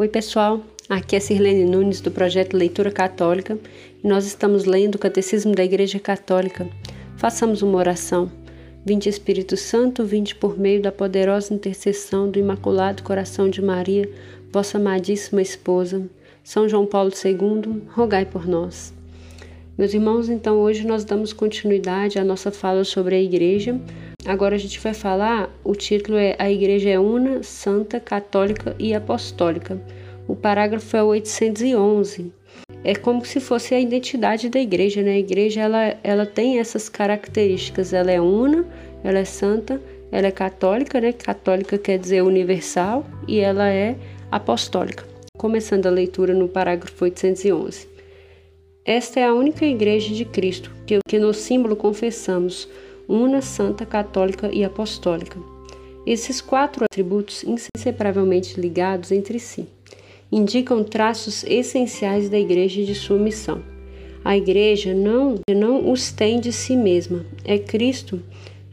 Oi, pessoal. Aqui é Sirlene Nunes do projeto Leitura Católica e nós estamos lendo o Catecismo da Igreja Católica. Façamos uma oração. Vinde Espírito Santo, vinde por meio da poderosa intercessão do Imaculado Coração de Maria, vossa amadíssima esposa. São João Paulo II, rogai por nós. Meus irmãos, então hoje nós damos continuidade à nossa fala sobre a Igreja. Agora a gente vai falar, o título é A Igreja é Una, Santa, Católica e Apostólica. O parágrafo é 811. É como se fosse a identidade da igreja, né? A igreja ela, ela tem essas características. Ela é una, ela é santa, ela é católica, né? Católica quer dizer universal e ela é apostólica. Começando a leitura no parágrafo 811. Esta é a única igreja de Cristo que, que no símbolo confessamos, una, santa, católica e apostólica. Esses quatro atributos inseparavelmente ligados entre si indicam traços essenciais da igreja e de sua missão. A igreja não, não os tem de si mesma, é Cristo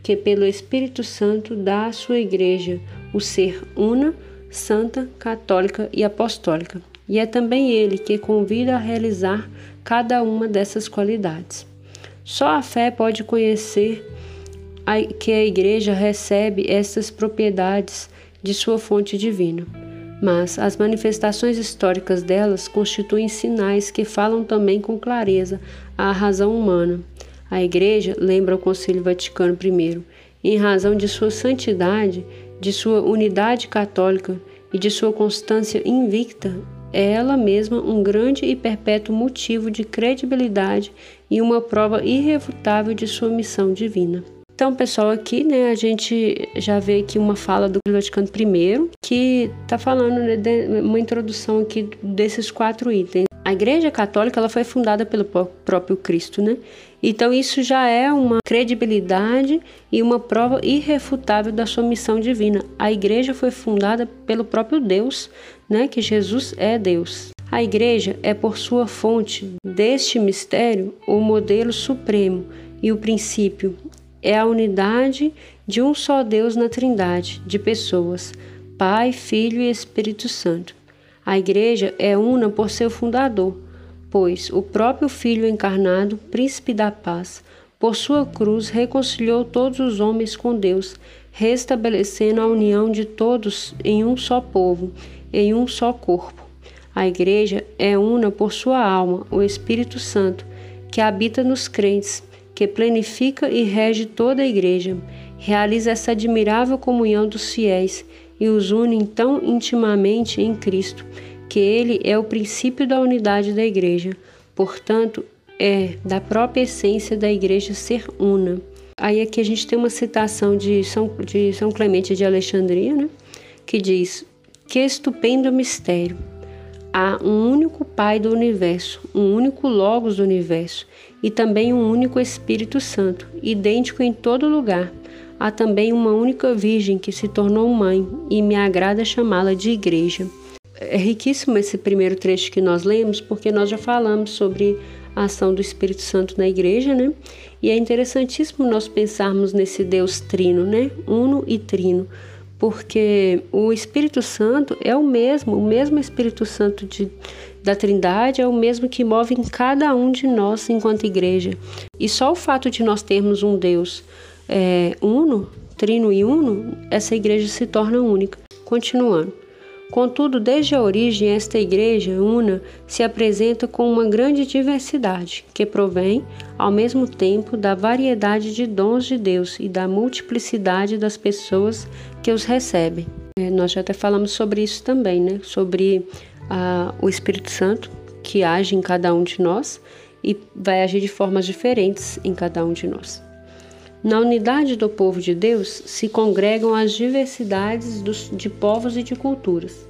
que, pelo Espírito Santo, dá à sua igreja o ser una, santa, católica e apostólica. E é também ele que convida a realizar cada uma dessas qualidades. Só a fé pode conhecer que a igreja recebe essas propriedades de sua fonte divina. Mas as manifestações históricas delas constituem sinais que falam também com clareza à razão humana. A Igreja, lembra o Concílio Vaticano I, em razão de sua santidade, de sua unidade católica e de sua constância invicta, é ela mesma um grande e perpétuo motivo de credibilidade e uma prova irrefutável de sua missão divina. Então, pessoal, aqui, né, a gente já vê aqui uma fala do Vaticano I, que está falando né, uma introdução aqui desses quatro itens. A Igreja Católica ela foi fundada pelo próprio Cristo, né? Então isso já é uma credibilidade e uma prova irrefutável da sua missão divina. A Igreja foi fundada pelo próprio Deus, né? Que Jesus é Deus. A Igreja é por sua fonte deste mistério o modelo supremo e o princípio é a unidade de um só Deus na Trindade, de pessoas, Pai, Filho e Espírito Santo. A Igreja é una por seu fundador, pois o próprio Filho encarnado, Príncipe da Paz, por sua cruz reconciliou todos os homens com Deus, restabelecendo a união de todos em um só povo, em um só corpo. A Igreja é una por sua alma, o Espírito Santo, que habita nos crentes que planifica e rege toda a Igreja, realiza essa admirável comunhão dos fiéis e os une tão intimamente em Cristo, que Ele é o princípio da unidade da Igreja. Portanto, é da própria essência da Igreja ser una. Aí aqui a gente tem uma citação de São, de São Clemente de Alexandria, né? que diz: Que estupendo mistério! Há um único Pai do universo, um único Logos do universo e também um único Espírito Santo, idêntico em todo lugar. Há também uma única Virgem que se tornou mãe e me agrada chamá-la de Igreja. É riquíssimo esse primeiro trecho que nós lemos, porque nós já falamos sobre a ação do Espírito Santo na igreja, né? E é interessantíssimo nós pensarmos nesse Deus trino, né? Uno e trino porque o Espírito Santo é o mesmo, o mesmo Espírito Santo de, da Trindade é o mesmo que move em cada um de nós enquanto igreja. E só o fato de nós termos um Deus é, uno, trino e uno, essa igreja se torna única. Continuando. Contudo, desde a origem, esta igreja una se apresenta com uma grande diversidade, que provém, ao mesmo tempo, da variedade de dons de Deus e da multiplicidade das pessoas que os recebem. É, nós já até falamos sobre isso também, né? Sobre ah, o Espírito Santo que age em cada um de nós e vai agir de formas diferentes em cada um de nós. Na unidade do povo de Deus se congregam as diversidades dos, de povos e de culturas.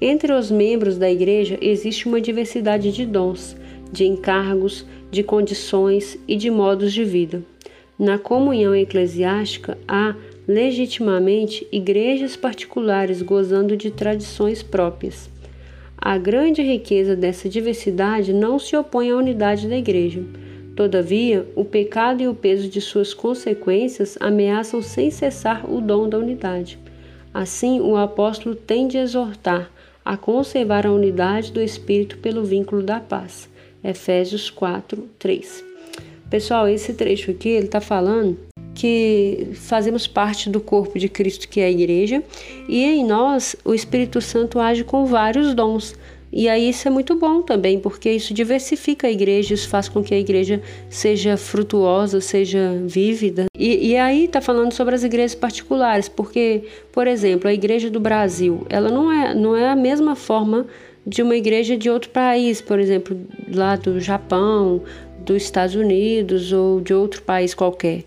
Entre os membros da igreja existe uma diversidade de dons, de encargos, de condições e de modos de vida. Na comunhão eclesiástica há, legitimamente, igrejas particulares gozando de tradições próprias. A grande riqueza dessa diversidade não se opõe à unidade da igreja Todavia, o pecado e o peso de suas consequências ameaçam sem cessar o dom da unidade. Assim, o apóstolo tem de exortar a conservar a unidade do Espírito pelo vínculo da paz. Efésios 4, 3. Pessoal, esse trecho aqui ele está falando que fazemos parte do corpo de Cristo, que é a igreja, e em nós o Espírito Santo age com vários dons. E aí isso é muito bom também, porque isso diversifica a igreja, isso faz com que a igreja seja frutuosa, seja vívida. E, e aí está falando sobre as igrejas particulares, porque, por exemplo, a igreja do Brasil, ela não é, não é a mesma forma de uma igreja de outro país, por exemplo, lá do Japão, dos Estados Unidos ou de outro país qualquer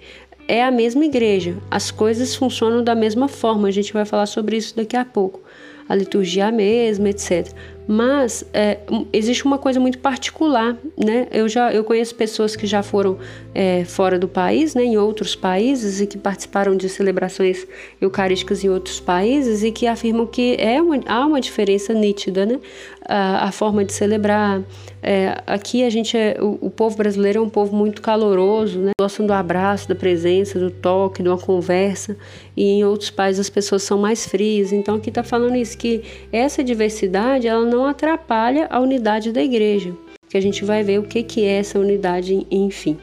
é a mesma igreja, as coisas funcionam da mesma forma, a gente vai falar sobre isso daqui a pouco. A liturgia é a mesma, etc. Mas é, existe uma coisa muito particular, né? Eu já eu conheço pessoas que já foram é, fora do país, né, em outros países e que participaram de celebrações eucarísticas em outros países e que afirmam que é uma, há uma diferença nítida, né? A, a forma de celebrar. É, aqui a gente é, o, o, povo brasileiro é um povo muito caloroso, né? Gostam do abraço, da presença, do toque, de uma conversa. E em outros países as pessoas são mais frias. Então aqui está falando isso que essa diversidade ela não não atrapalha a unidade da igreja, que a gente vai ver o que, que é essa unidade, enfim.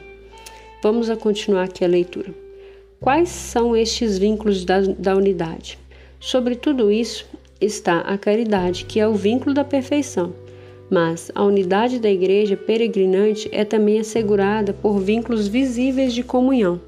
Vamos a continuar aqui a leitura. Quais são estes vínculos da, da unidade? Sobre tudo isso está a caridade, que é o vínculo da perfeição. Mas a unidade da igreja peregrinante é também assegurada por vínculos visíveis de comunhão.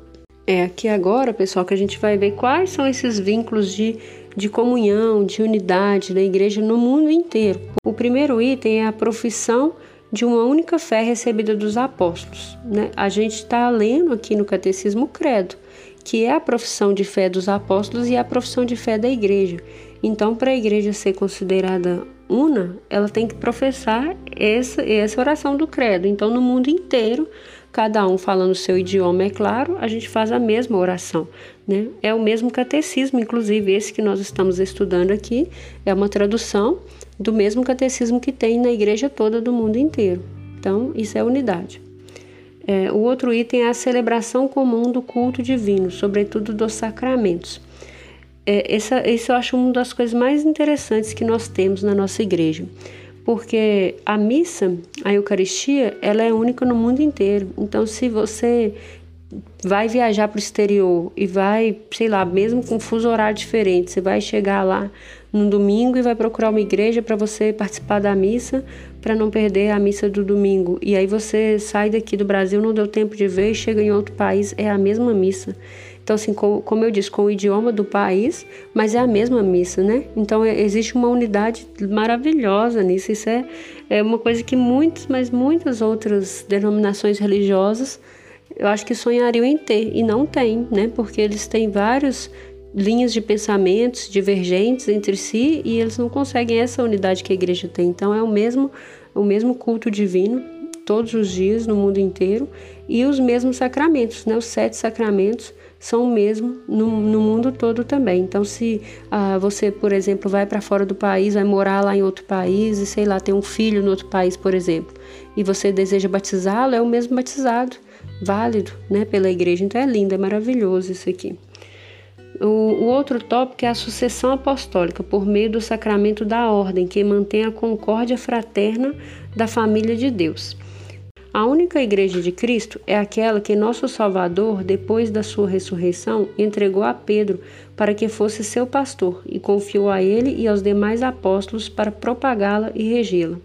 É aqui agora, pessoal, que a gente vai ver quais são esses vínculos de de comunhão, de unidade da igreja no mundo inteiro. O primeiro item é a profissão de uma única fé recebida dos apóstolos. Né? A gente está lendo aqui no Catecismo Credo, que é a profissão de fé dos apóstolos e a profissão de fé da igreja. Então, para a igreja ser considerada una, ela tem que professar essa, essa oração do credo. Então, no mundo inteiro, cada um falando o seu idioma, é claro, a gente faz a mesma oração. Né? É o mesmo catecismo, inclusive esse que nós estamos estudando aqui, é uma tradução do mesmo catecismo que tem na igreja toda do mundo inteiro. Então, isso é unidade. É, o outro item é a celebração comum do culto divino, sobretudo dos sacramentos. É, essa, isso eu acho uma das coisas mais interessantes que nós temos na nossa igreja porque a missa, a Eucaristia, ela é única no mundo inteiro. Então, se você vai viajar para o exterior e vai, sei lá, mesmo com fuso horário diferente, você vai chegar lá no domingo e vai procurar uma igreja para você participar da missa, para não perder a missa do domingo. E aí você sai daqui do Brasil, não deu tempo de ver, chega em outro país, é a mesma missa. Então, assim, como, como eu disse, com o idioma do país, mas é a mesma missa, né? Então, é, existe uma unidade maravilhosa nisso. Isso é, é uma coisa que muitas, mas muitas outras denominações religiosas eu acho que sonhariam em ter e não tem, né? Porque eles têm várias linhas de pensamentos divergentes entre si e eles não conseguem essa unidade que a igreja tem. Então é o mesmo o mesmo culto divino todos os dias no mundo inteiro e os mesmos sacramentos, né? Os sete sacramentos são o mesmo no, no mundo todo também. Então, se ah, você, por exemplo, vai para fora do país, vai morar lá em outro país e sei lá, tem um filho no outro país, por exemplo, e você deseja batizá-lo, é o mesmo batizado, válido, né, pela igreja. Então é lindo, é maravilhoso isso aqui. O, o outro tópico é a sucessão apostólica por meio do sacramento da ordem, que mantém a concórdia fraterna da família de Deus. A única igreja de Cristo é aquela que nosso Salvador, depois da sua ressurreição, entregou a Pedro para que fosse seu pastor e confiou a ele e aos demais apóstolos para propagá-la e regê-la.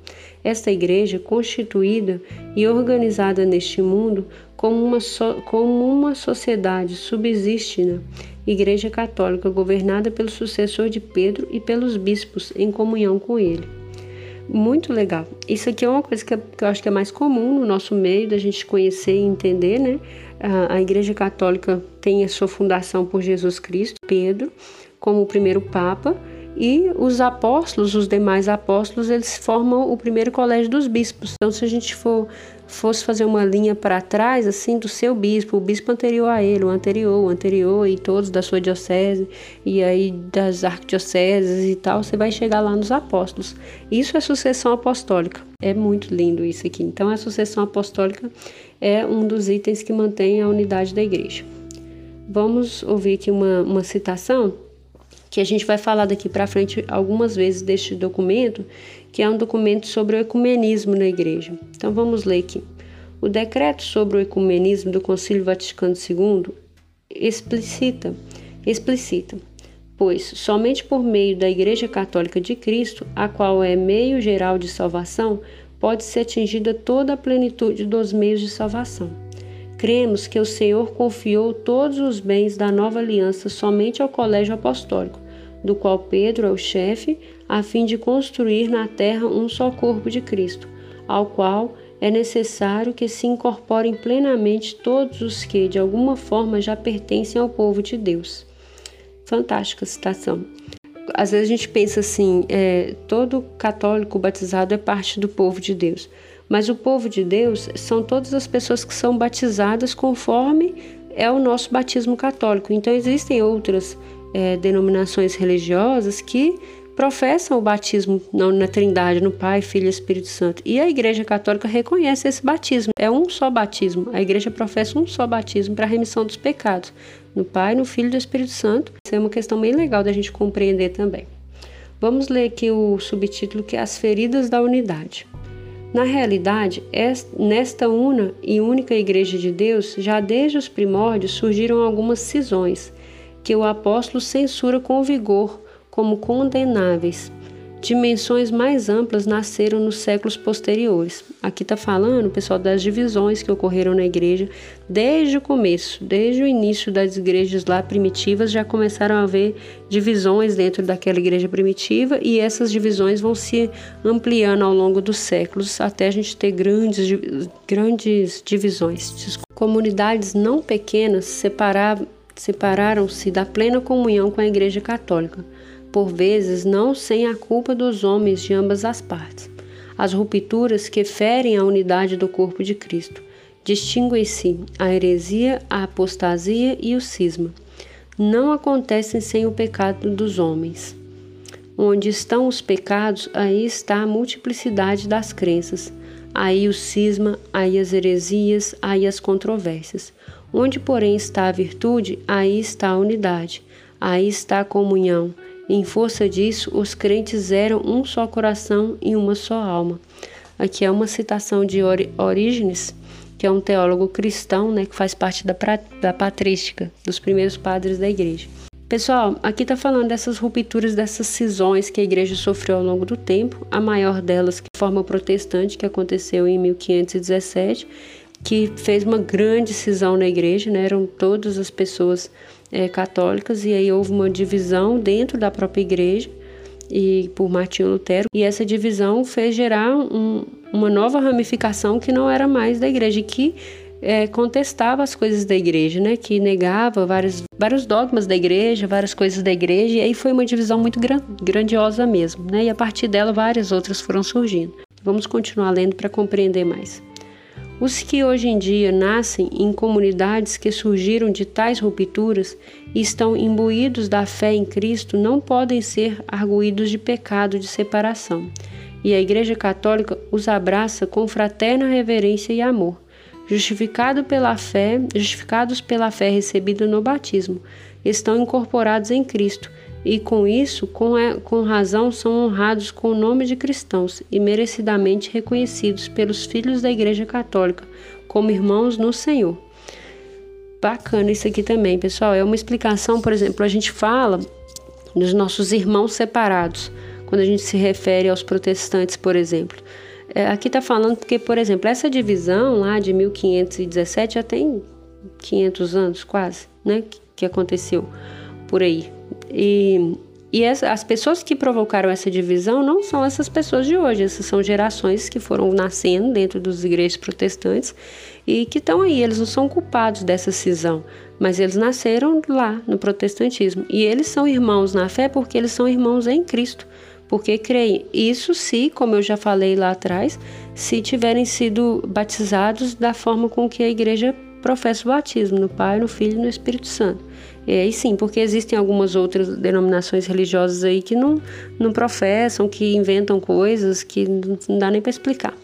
Esta igreja, constituída e organizada neste mundo como uma, so, como uma sociedade, subsiste na Igreja Católica, governada pelo sucessor de Pedro e pelos bispos, em comunhão com ele. Muito legal. Isso aqui é uma coisa que, eu acho que é mais comum no nosso meio, da gente conhecer e entender, né? A, a Igreja Católica tem a sua fundação por Jesus Cristo, Pedro, como o primeiro Papa, e os apóstolos, os demais apóstolos, eles formam o primeiro colégio dos bispos. Então, se a gente for fosse fazer uma linha para trás, assim, do seu bispo, o bispo anterior a ele, o anterior, o anterior, e todos da sua diocese, e aí das arquidioceses e tal, você vai chegar lá nos apóstolos. Isso é sucessão apostólica. É muito lindo isso aqui. Então, a sucessão apostólica é um dos itens que mantém a unidade da igreja. Vamos ouvir aqui uma, uma citação que a gente vai falar daqui para frente algumas vezes deste documento, que é um documento sobre o ecumenismo na igreja. Então vamos ler aqui. O decreto sobre o ecumenismo do Concílio Vaticano II explicita, explicita, pois somente por meio da Igreja Católica de Cristo, a qual é meio geral de salvação, pode ser atingida toda a plenitude dos meios de salvação. Cremos que o Senhor confiou todos os bens da nova aliança somente ao colégio apostólico, do qual Pedro é o chefe, a fim de construir na terra um só corpo de Cristo, ao qual é necessário que se incorporem plenamente todos os que, de alguma forma, já pertencem ao povo de Deus. Fantástica citação. Às vezes a gente pensa assim: é, todo católico batizado é parte do povo de Deus. Mas o povo de Deus são todas as pessoas que são batizadas conforme é o nosso batismo católico. Então existem outras é, denominações religiosas que professam o batismo na Trindade, no Pai, Filho e Espírito Santo. E a Igreja Católica reconhece esse batismo. É um só batismo. A Igreja professa um só batismo para a remissão dos pecados. No Pai, no Filho e no Espírito Santo. Isso é uma questão bem legal da gente compreender também. Vamos ler aqui o subtítulo que é As Feridas da Unidade. Na realidade, nesta una e única Igreja de Deus, já desde os primórdios surgiram algumas cisões, que o apóstolo censura com vigor como condenáveis. Dimensões mais amplas nasceram nos séculos posteriores. Aqui está falando, pessoal, das divisões que ocorreram na igreja desde o começo, desde o início das igrejas lá primitivas, já começaram a haver divisões dentro daquela igreja primitiva e essas divisões vão se ampliando ao longo dos séculos até a gente ter grandes, grandes divisões. Comunidades não pequenas separaram-se da plena comunhão com a Igreja Católica por vezes não sem a culpa dos homens de ambas as partes. As rupturas que ferem a unidade do corpo de Cristo. Distinguem-se a heresia, a apostasia e o cisma. Não acontecem sem o pecado dos homens. Onde estão os pecados, aí está a multiplicidade das crenças. Aí o cisma, aí as heresias, aí as controvérsias. Onde, porém, está a virtude, aí está a unidade, aí está a comunhão, em força disso, os crentes eram um só coração e uma só alma. Aqui é uma citação de Orígenes, que é um teólogo cristão, né, que faz parte da, da patrística, dos primeiros padres da igreja. Pessoal, aqui está falando dessas rupturas, dessas cisões que a igreja sofreu ao longo do tempo, a maior delas que forma protestante, que aconteceu em 1517, que fez uma grande cisão na igreja, né? eram todas as pessoas é, católicas, e aí houve uma divisão dentro da própria igreja e por Martinho Lutero, e essa divisão fez gerar um, uma nova ramificação que não era mais da igreja, que é, contestava as coisas da igreja, né? que negava vários, vários dogmas da igreja, várias coisas da igreja, e aí foi uma divisão muito gran, grandiosa mesmo, né? e a partir dela várias outras foram surgindo. Vamos continuar lendo para compreender mais. Os que hoje em dia nascem em comunidades que surgiram de tais rupturas e estão imbuídos da fé em Cristo não podem ser arguídos de pecado de separação. E a Igreja Católica os abraça com fraterna reverência e amor, justificado pela fé, justificados pela fé recebida no batismo, estão incorporados em Cristo e com isso, com, é, com razão, são honrados com o nome de cristãos e merecidamente reconhecidos pelos filhos da Igreja Católica como irmãos no Senhor. Bacana isso aqui também, pessoal. É uma explicação, por exemplo, a gente fala dos nossos irmãos separados, quando a gente se refere aos protestantes, por exemplo. É, aqui está falando porque, por exemplo, essa divisão lá de 1517 já tem 500 anos quase, né, que, que aconteceu por aí. E, e as, as pessoas que provocaram essa divisão não são essas pessoas de hoje, essas são gerações que foram nascendo dentro das igrejas protestantes e que estão aí, eles não são culpados dessa cisão, mas eles nasceram lá no protestantismo. E eles são irmãos na fé porque eles são irmãos em Cristo, porque creem. Isso se, como eu já falei lá atrás, se tiverem sido batizados da forma com que a igreja professa o batismo, no Pai, no Filho e no Espírito Santo. E aí sim, porque existem algumas outras denominações religiosas aí que não, não professam, que inventam coisas que não dá nem para explicar.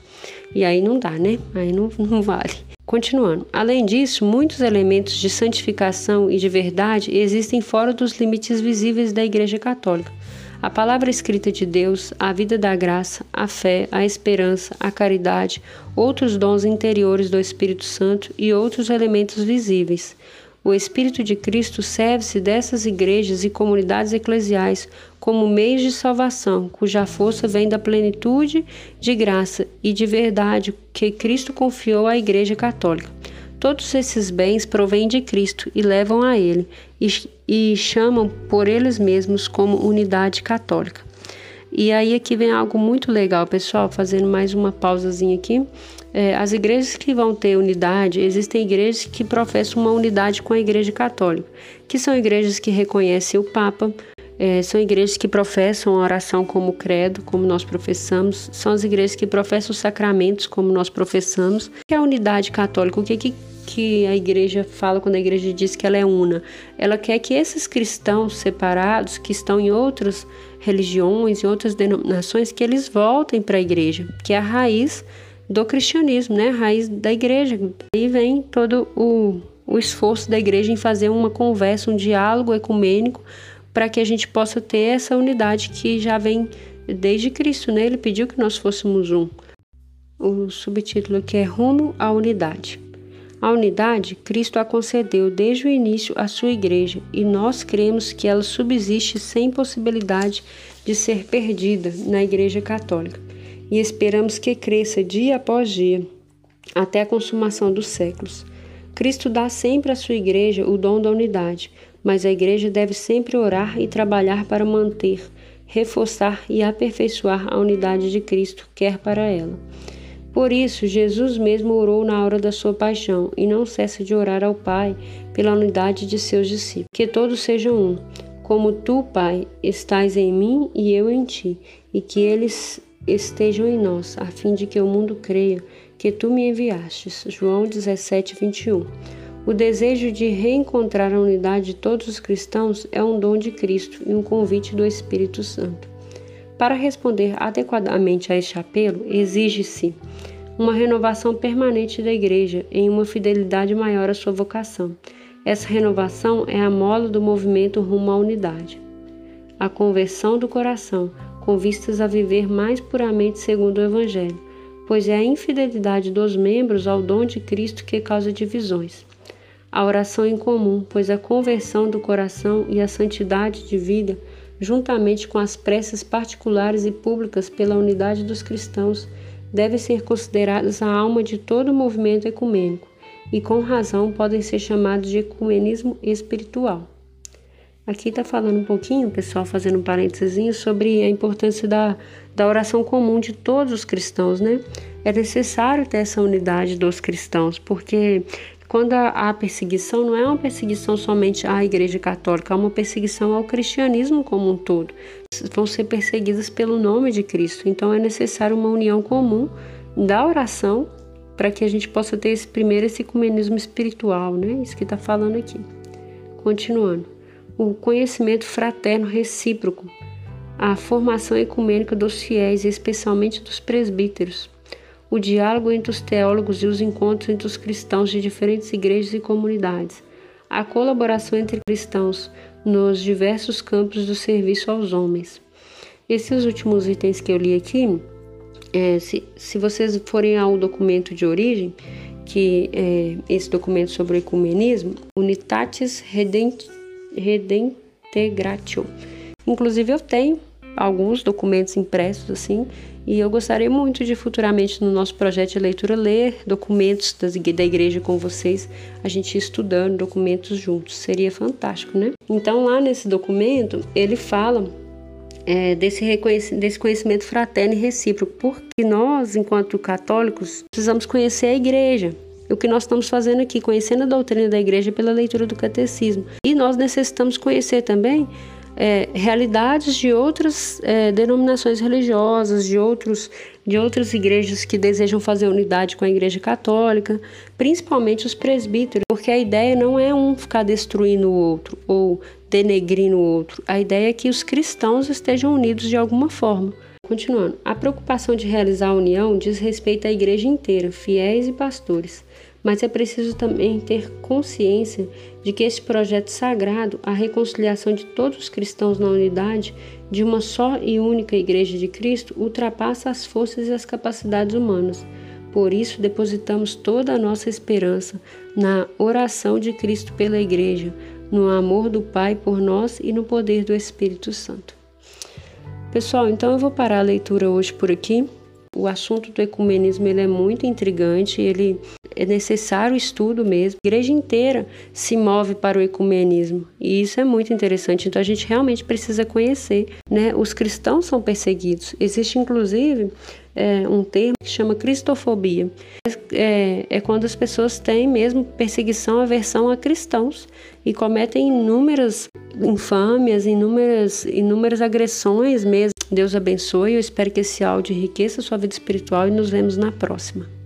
E aí não dá, né? Aí não, não vale. Continuando. Além disso, muitos elementos de santificação e de verdade existem fora dos limites visíveis da Igreja Católica. A palavra escrita de Deus, a vida da graça, a fé, a esperança, a caridade, outros dons interiores do Espírito Santo e outros elementos visíveis. O Espírito de Cristo serve-se dessas igrejas e comunidades eclesiais como meios de salvação, cuja força vem da plenitude de graça e de verdade que Cristo confiou à Igreja Católica. Todos esses bens provêm de Cristo e levam a Ele, e, e chamam por eles mesmos como unidade católica. E aí aqui vem algo muito legal, pessoal, fazendo mais uma pausazinha aqui. É, as igrejas que vão ter unidade, existem igrejas que professam uma unidade com a Igreja Católica, que são igrejas que reconhecem o Papa, é, são igrejas que professam a oração como credo, como nós professamos, são as igrejas que professam os sacramentos, como nós professamos. Que é a unidade católica? O que, que, que a igreja fala quando a igreja diz que ela é una? Ela quer que esses cristãos separados, que estão em outras religiões, em outras denominações, que eles voltem para a igreja, que é a raiz do cristianismo, né? A raiz da igreja. Aí vem todo o, o esforço da igreja em fazer uma conversa, um diálogo ecumênico para que a gente possa ter essa unidade que já vem desde Cristo, né? Ele pediu que nós fôssemos um. O subtítulo aqui é Rumo à Unidade. A unidade, Cristo a concedeu desde o início à sua igreja e nós cremos que ela subsiste sem possibilidade de ser perdida na Igreja Católica e esperamos que cresça dia após dia até a consumação dos séculos. Cristo dá sempre à sua igreja o dom da unidade, mas a igreja deve sempre orar e trabalhar para manter, reforçar e aperfeiçoar a unidade de Cristo, quer para ela. Por isso, Jesus mesmo orou na hora da sua paixão e não cessa de orar ao Pai pela unidade de seus discípulos. Que todos sejam um, como tu, Pai, estás em mim e eu em ti, e que eles estejam em nós, a fim de que o mundo creia que tu me enviastes. João 17, 21. O desejo de reencontrar a unidade de todos os cristãos é um dom de Cristo e um convite do Espírito Santo. Para responder adequadamente a este apelo, exige-se uma renovação permanente da Igreja em uma fidelidade maior à sua vocação. Essa renovação é a mola do movimento rumo à unidade. A conversão do coração, com vistas a viver mais puramente segundo o Evangelho, pois é a infidelidade dos membros ao dom de Cristo que causa divisões a oração em comum, pois a conversão do coração e a santidade de vida, juntamente com as preces particulares e públicas pela unidade dos cristãos, devem ser consideradas a alma de todo o movimento ecumênico e, com razão, podem ser chamados de ecumenismo espiritual. Aqui está falando um pouquinho, pessoal, fazendo um parênteses, sobre a importância da, da oração comum de todos os cristãos, né? É necessário ter essa unidade dos cristãos, porque quando a, perseguição não é uma perseguição somente à Igreja Católica, é uma perseguição ao cristianismo como um todo. Vão ser perseguidas pelo nome de Cristo. Então é necessário uma união comum da oração para que a gente possa ter esse primeiro esse ecumenismo espiritual, né? Isso que está falando aqui. Continuando. O conhecimento fraterno recíproco, a formação ecumênica dos fiéis, especialmente dos presbíteros o diálogo entre os teólogos e os encontros entre os cristãos de diferentes igrejas e comunidades, a colaboração entre cristãos nos diversos campos do serviço aos homens. Esses últimos itens que eu li aqui, é, se, se vocês forem ao documento de origem, que é esse documento sobre o ecumenismo, Unitatis Redintegratio. Inclusive eu tenho alguns documentos impressos assim, e eu gostaria muito de futuramente no nosso projeto de leitura ler documentos das, da igreja com vocês, a gente estudando documentos juntos, seria fantástico, né? Então lá nesse documento ele fala é, desse, desse conhecimento fraterno e recíproco, porque nós, enquanto católicos, precisamos conhecer a igreja, o que nós estamos fazendo aqui, conhecendo a doutrina da igreja pela leitura do catecismo. E nós necessitamos conhecer também é, realidades de outras é, denominações religiosas, de, outros, de outras igrejas que desejam fazer unidade com a Igreja Católica, principalmente os presbíteros, porque a ideia não é um ficar destruindo o outro ou denegrindo o outro, a ideia é que os cristãos estejam unidos de alguma forma. Continuando, a preocupação de realizar a união diz respeito à igreja inteira, fiéis e pastores, mas é preciso também ter consciência de que esse projeto sagrado, a reconciliação de todos os cristãos na unidade de uma só e única Igreja de Cristo, ultrapassa as forças e as capacidades humanas. Por isso, depositamos toda a nossa esperança na oração de Cristo pela Igreja, no amor do Pai por nós e no poder do Espírito Santo. Pessoal, então eu vou parar a leitura hoje por aqui. O assunto do ecumenismo ele é muito intrigante, ele é necessário estudo mesmo. A igreja inteira se move para o ecumenismo e isso é muito interessante. Então a gente realmente precisa conhecer, né? Os cristãos são perseguidos. Existe inclusive é, um termo que chama cristofobia. É, é quando as pessoas têm mesmo perseguição, aversão a cristãos e cometem inúmeras infâmias, inúmeras, inúmeras agressões mesmo. Deus abençoe, eu espero que esse áudio enriqueça a sua vida espiritual e nos vemos na próxima.